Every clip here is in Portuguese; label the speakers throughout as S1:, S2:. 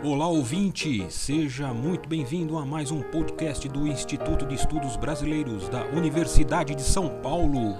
S1: Olá ouvinte, seja muito bem-vindo a mais um podcast do Instituto de Estudos Brasileiros da Universidade de São Paulo.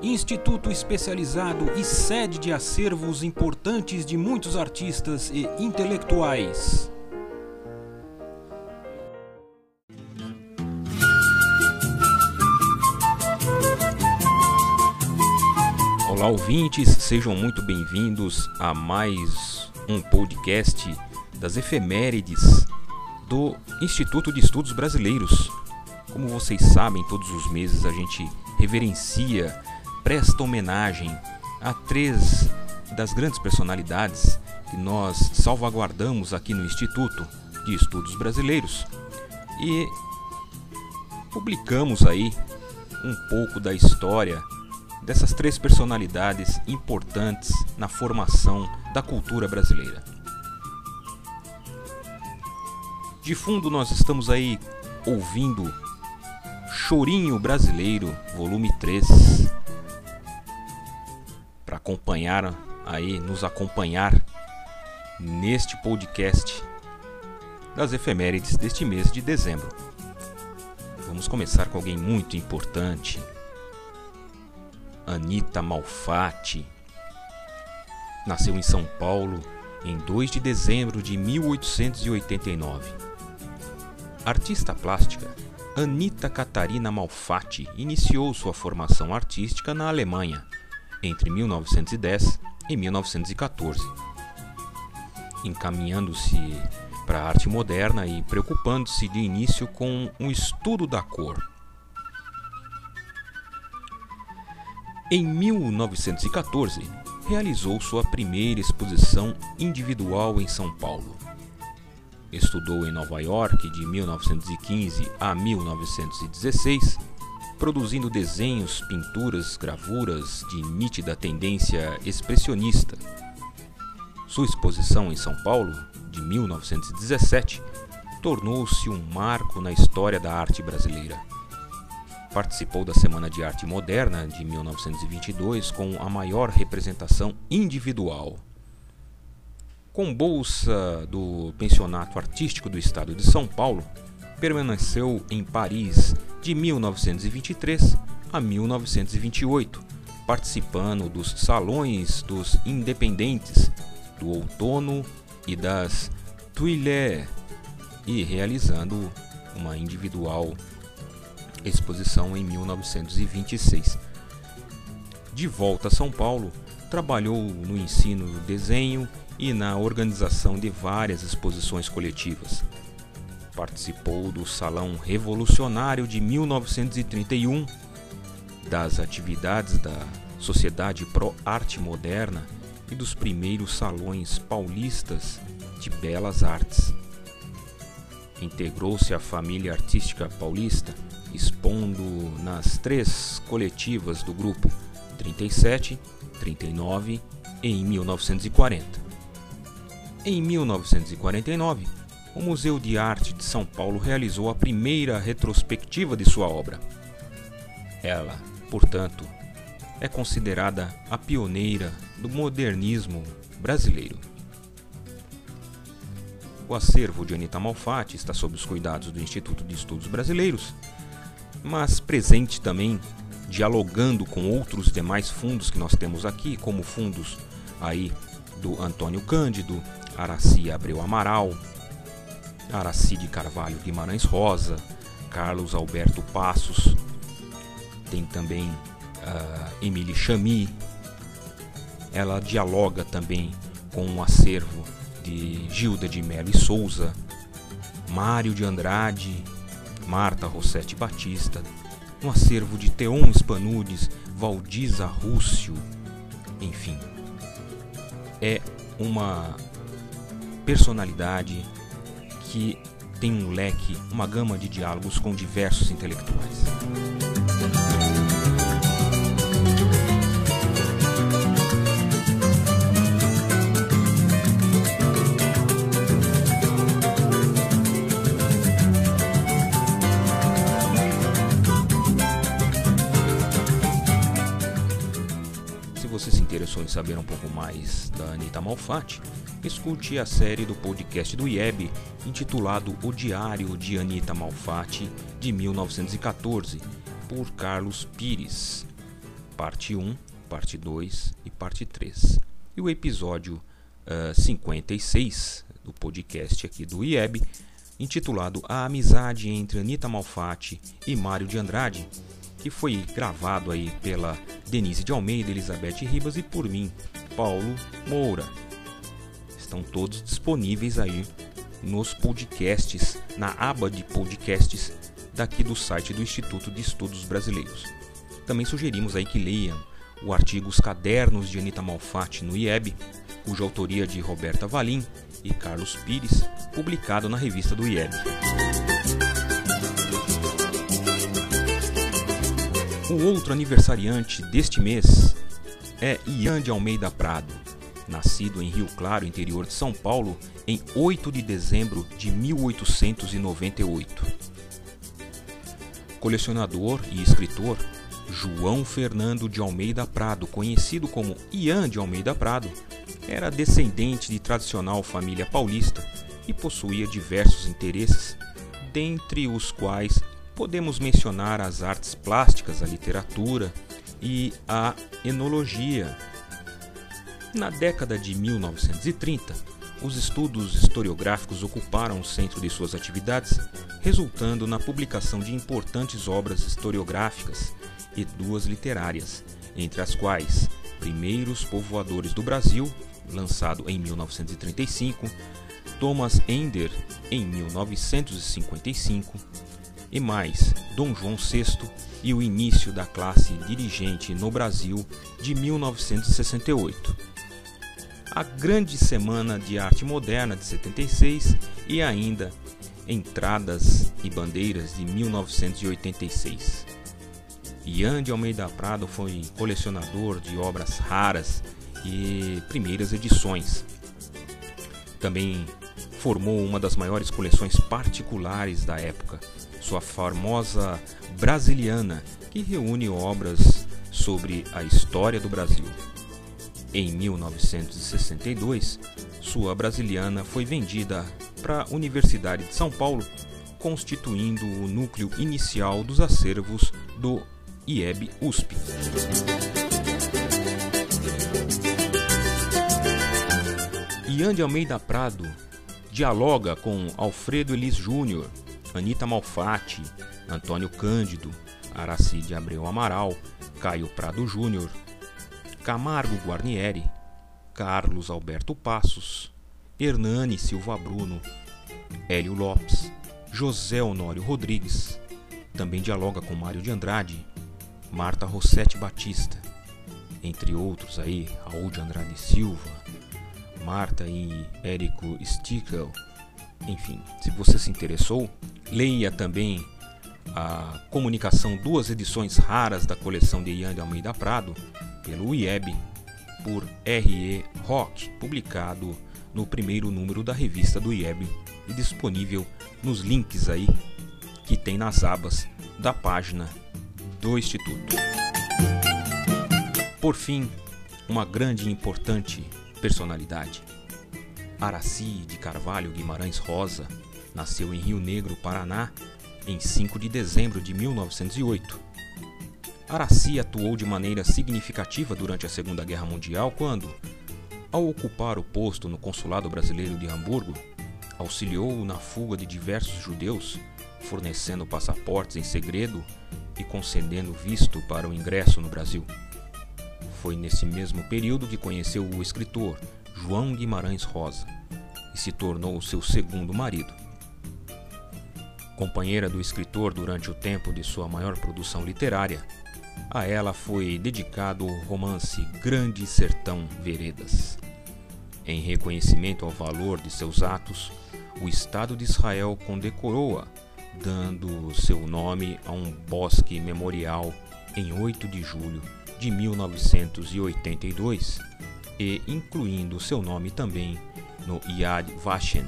S1: Instituto especializado e sede de acervos importantes de muitos artistas e intelectuais. Olá ouvintes, sejam muito bem-vindos a mais um podcast das efemérides do Instituto de Estudos Brasileiros. Como vocês sabem, todos os meses a gente reverencia, presta homenagem a três das grandes personalidades que nós salvaguardamos aqui no Instituto de Estudos Brasileiros e publicamos aí um pouco da história dessas três personalidades importantes na formação da cultura brasileira. De fundo, nós estamos aí ouvindo Chorinho Brasileiro, volume 3, para acompanhar aí, nos acompanhar neste podcast das efemérides deste mês de dezembro. Vamos começar com alguém muito importante, Anita Malfatti. Nasceu em São Paulo em 2 de dezembro de 1889. Artista plástica, Anita Catarina Malfatti iniciou sua formação artística na Alemanha entre 1910 e 1914, encaminhando-se para a arte moderna e preocupando-se de início com um estudo da cor. Em 1914, realizou sua primeira exposição individual em São Paulo. Estudou em Nova York de 1915 a 1916, produzindo desenhos, pinturas, gravuras de nítida tendência expressionista. Sua exposição em São Paulo, de 1917, tornou-se um marco na história da arte brasileira participou da Semana de Arte Moderna de 1922 com a maior representação individual. Com bolsa do Pensionato Artístico do Estado de São Paulo, permaneceu em Paris de 1923 a 1928, participando dos Salões dos Independentes do Outono e das Tuileries e realizando uma individual exposição em 1926. De volta a São Paulo, trabalhou no ensino do desenho e na organização de várias exposições coletivas. Participou do Salão Revolucionário de 1931, das atividades da Sociedade Pro Arte Moderna e dos primeiros salões paulistas de belas artes. Integrou-se à família artística paulista expondo nas três coletivas do grupo 37, 39 e em 1940. Em 1949, o Museu de Arte de São Paulo realizou a primeira retrospectiva de sua obra. Ela, portanto, é considerada a pioneira do modernismo brasileiro. O acervo de Anita Malfatti está sob os cuidados do Instituto de Estudos Brasileiros mas presente também dialogando com outros demais fundos que nós temos aqui, como fundos aí do Antônio Cândido, Araci Abreu Amaral, Araci de Carvalho Guimarães Rosa, Carlos Alberto Passos, tem também uh, Emily Chami. Ela dialoga também com um acervo de Gilda de Mello e Souza, Mário de Andrade, Marta Rossetti Batista, um acervo de Teon Spanudes, Valdiza Rússio, enfim. É uma personalidade que tem um leque, uma gama de diálogos com diversos intelectuais. saber um pouco mais da Anitta Malfatti, escute a série do podcast do IEB intitulado O Diário de Anitta Malfatti de 1914, por Carlos Pires, parte 1, parte 2 e parte 3. E o episódio eh, uh, 56 do podcast aqui do IEB, intitulado A Amizade entre Anitta Malfatti e Mário de Andrade que foi gravado aí pela Denise de Almeida, Elizabeth Ribas e por mim, Paulo Moura. Estão todos disponíveis aí nos podcasts, na aba de podcasts daqui do site do Instituto de Estudos Brasileiros. Também sugerimos aí que leiam o artigo Os Cadernos de Anita Malfatti no IEB, cuja autoria é de Roberta Valim e Carlos Pires, publicado na revista do IEB. O outro aniversariante deste mês é Ian de Almeida Prado, nascido em Rio Claro, interior de São Paulo, em 8 de dezembro de 1898. Colecionador e escritor, João Fernando de Almeida Prado, conhecido como Ian de Almeida Prado, era descendente de tradicional família paulista e possuía diversos interesses, dentre os quais podemos mencionar as artes plásticas, a literatura e a enologia. Na década de 1930, os estudos historiográficos ocuparam o centro de suas atividades, resultando na publicação de importantes obras historiográficas e duas literárias, entre as quais Primeiros Povoadores do Brasil, lançado em 1935, Thomas Ender, em 1955, e mais Dom João VI e o início da classe dirigente no Brasil de 1968. A Grande Semana de Arte Moderna de 76 e ainda Entradas e Bandeiras de 1986. Ian de Almeida Prado foi colecionador de obras raras e primeiras edições. Também formou uma das maiores coleções particulares da época, sua famosa Brasiliana, que reúne obras sobre a história do Brasil. Em 1962, sua Brasiliana foi vendida para a Universidade de São Paulo, constituindo o núcleo inicial dos acervos do IEB USP. Ian de Almeida Prado dialoga com Alfredo Elis Júnior, Anita Malfatti, Antônio Cândido, Aracide Abreu Amaral, Caio Prado Júnior, Camargo Guarnieri, Carlos Alberto Passos, Hernani Silva Bruno, Hélio Lopes, José Honório Rodrigues, também dialoga com Mário de Andrade, Marta Rossetti Batista, entre outros aí, Raul de Andrade Silva, Marta e Érico Stickel. Enfim, se você se interessou, leia também a comunicação duas edições raras da coleção de Ian de Almeida Prado pelo IEB por R.E. Rock, publicado no primeiro número da revista do IEB e disponível nos links aí que tem nas abas da página do Instituto. Por fim, uma grande e importante personalidade. Araci de Carvalho Guimarães Rosa nasceu em Rio Negro, Paraná, em 5 de dezembro de 1908. Araci atuou de maneira significativa durante a Segunda Guerra Mundial quando, ao ocupar o posto no Consulado Brasileiro de Hamburgo, auxiliou na fuga de diversos judeus, fornecendo passaportes em segredo e concedendo visto para o ingresso no Brasil. Foi nesse mesmo período que conheceu o escritor João Guimarães Rosa e se tornou seu segundo marido. Companheira do escritor durante o tempo de sua maior produção literária, a ela foi dedicado o romance Grande Sertão Veredas. Em reconhecimento ao valor de seus atos, o Estado de Israel condecorou-a dando seu nome a um bosque memorial em 8 de julho de 1982 e incluindo seu nome também no Yad Vashem.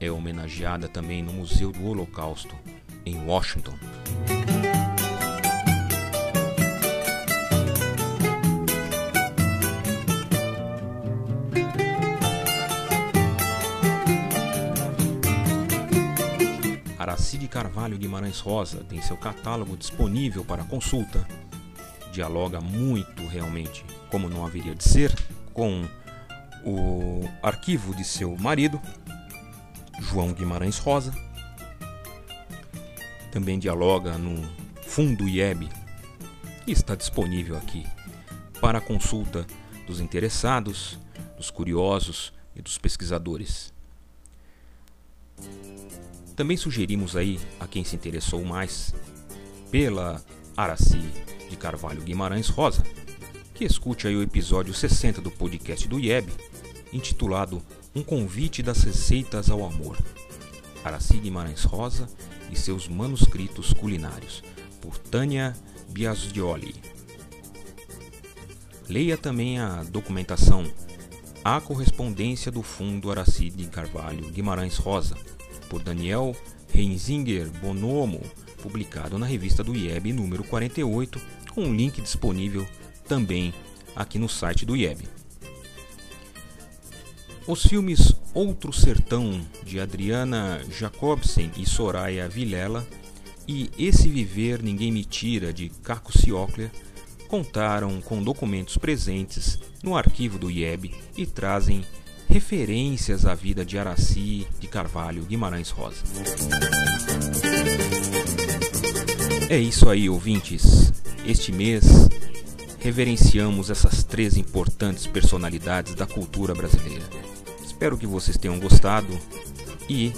S1: É homenageada também no Museu do Holocausto, em Washington. Aracide Carvalho Guimarães Rosa tem seu catálogo disponível para consulta. Dialoga muito realmente como não haveria de ser, com o arquivo de seu marido, João Guimarães Rosa. Também dialoga no Fundo IEB, que está disponível aqui para consulta dos interessados, dos curiosos e dos pesquisadores. Também sugerimos aí a quem se interessou mais pela Araci de Carvalho Guimarães Rosa, que escute aí o episódio 60 do podcast do IEB, intitulado Um convite das receitas ao amor. Araci Guimarães Rosa e seus manuscritos culinários, por Tânia Biasioli. Leia também a documentação A Correspondência do Fundo Aracide Carvalho Guimarães Rosa, por Daniel Reinzinger Bonomo, publicado na revista do IEB número 48, com um link disponível também aqui no site do IEB. Os filmes Outro Sertão, de Adriana Jacobsen e Soraya Vilela, e Esse Viver Ninguém Me Tira, de Caco Ciocler, contaram com documentos presentes no arquivo do IEB e trazem referências à vida de Araci de Carvalho Guimarães Rosa. É isso aí, ouvintes. Este mês reverenciamos essas três importantes personalidades da cultura brasileira. Espero que vocês tenham gostado e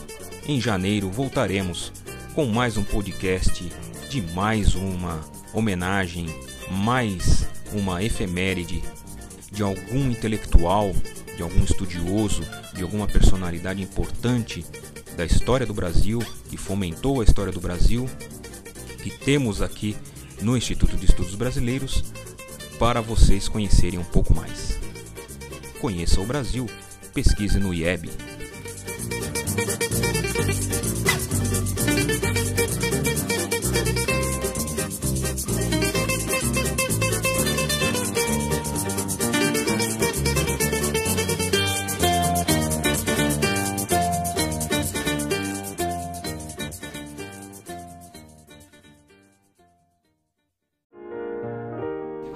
S1: em janeiro voltaremos com mais um podcast de mais uma homenagem mais uma efeméride de algum intelectual, de algum estudioso, de alguma personalidade importante da história do Brasil, que fomentou a história do Brasil, que temos aqui no Instituto de Estudos Brasileiros, para vocês conhecerem um pouco mais. Conheça o Brasil, pesquise no IEB.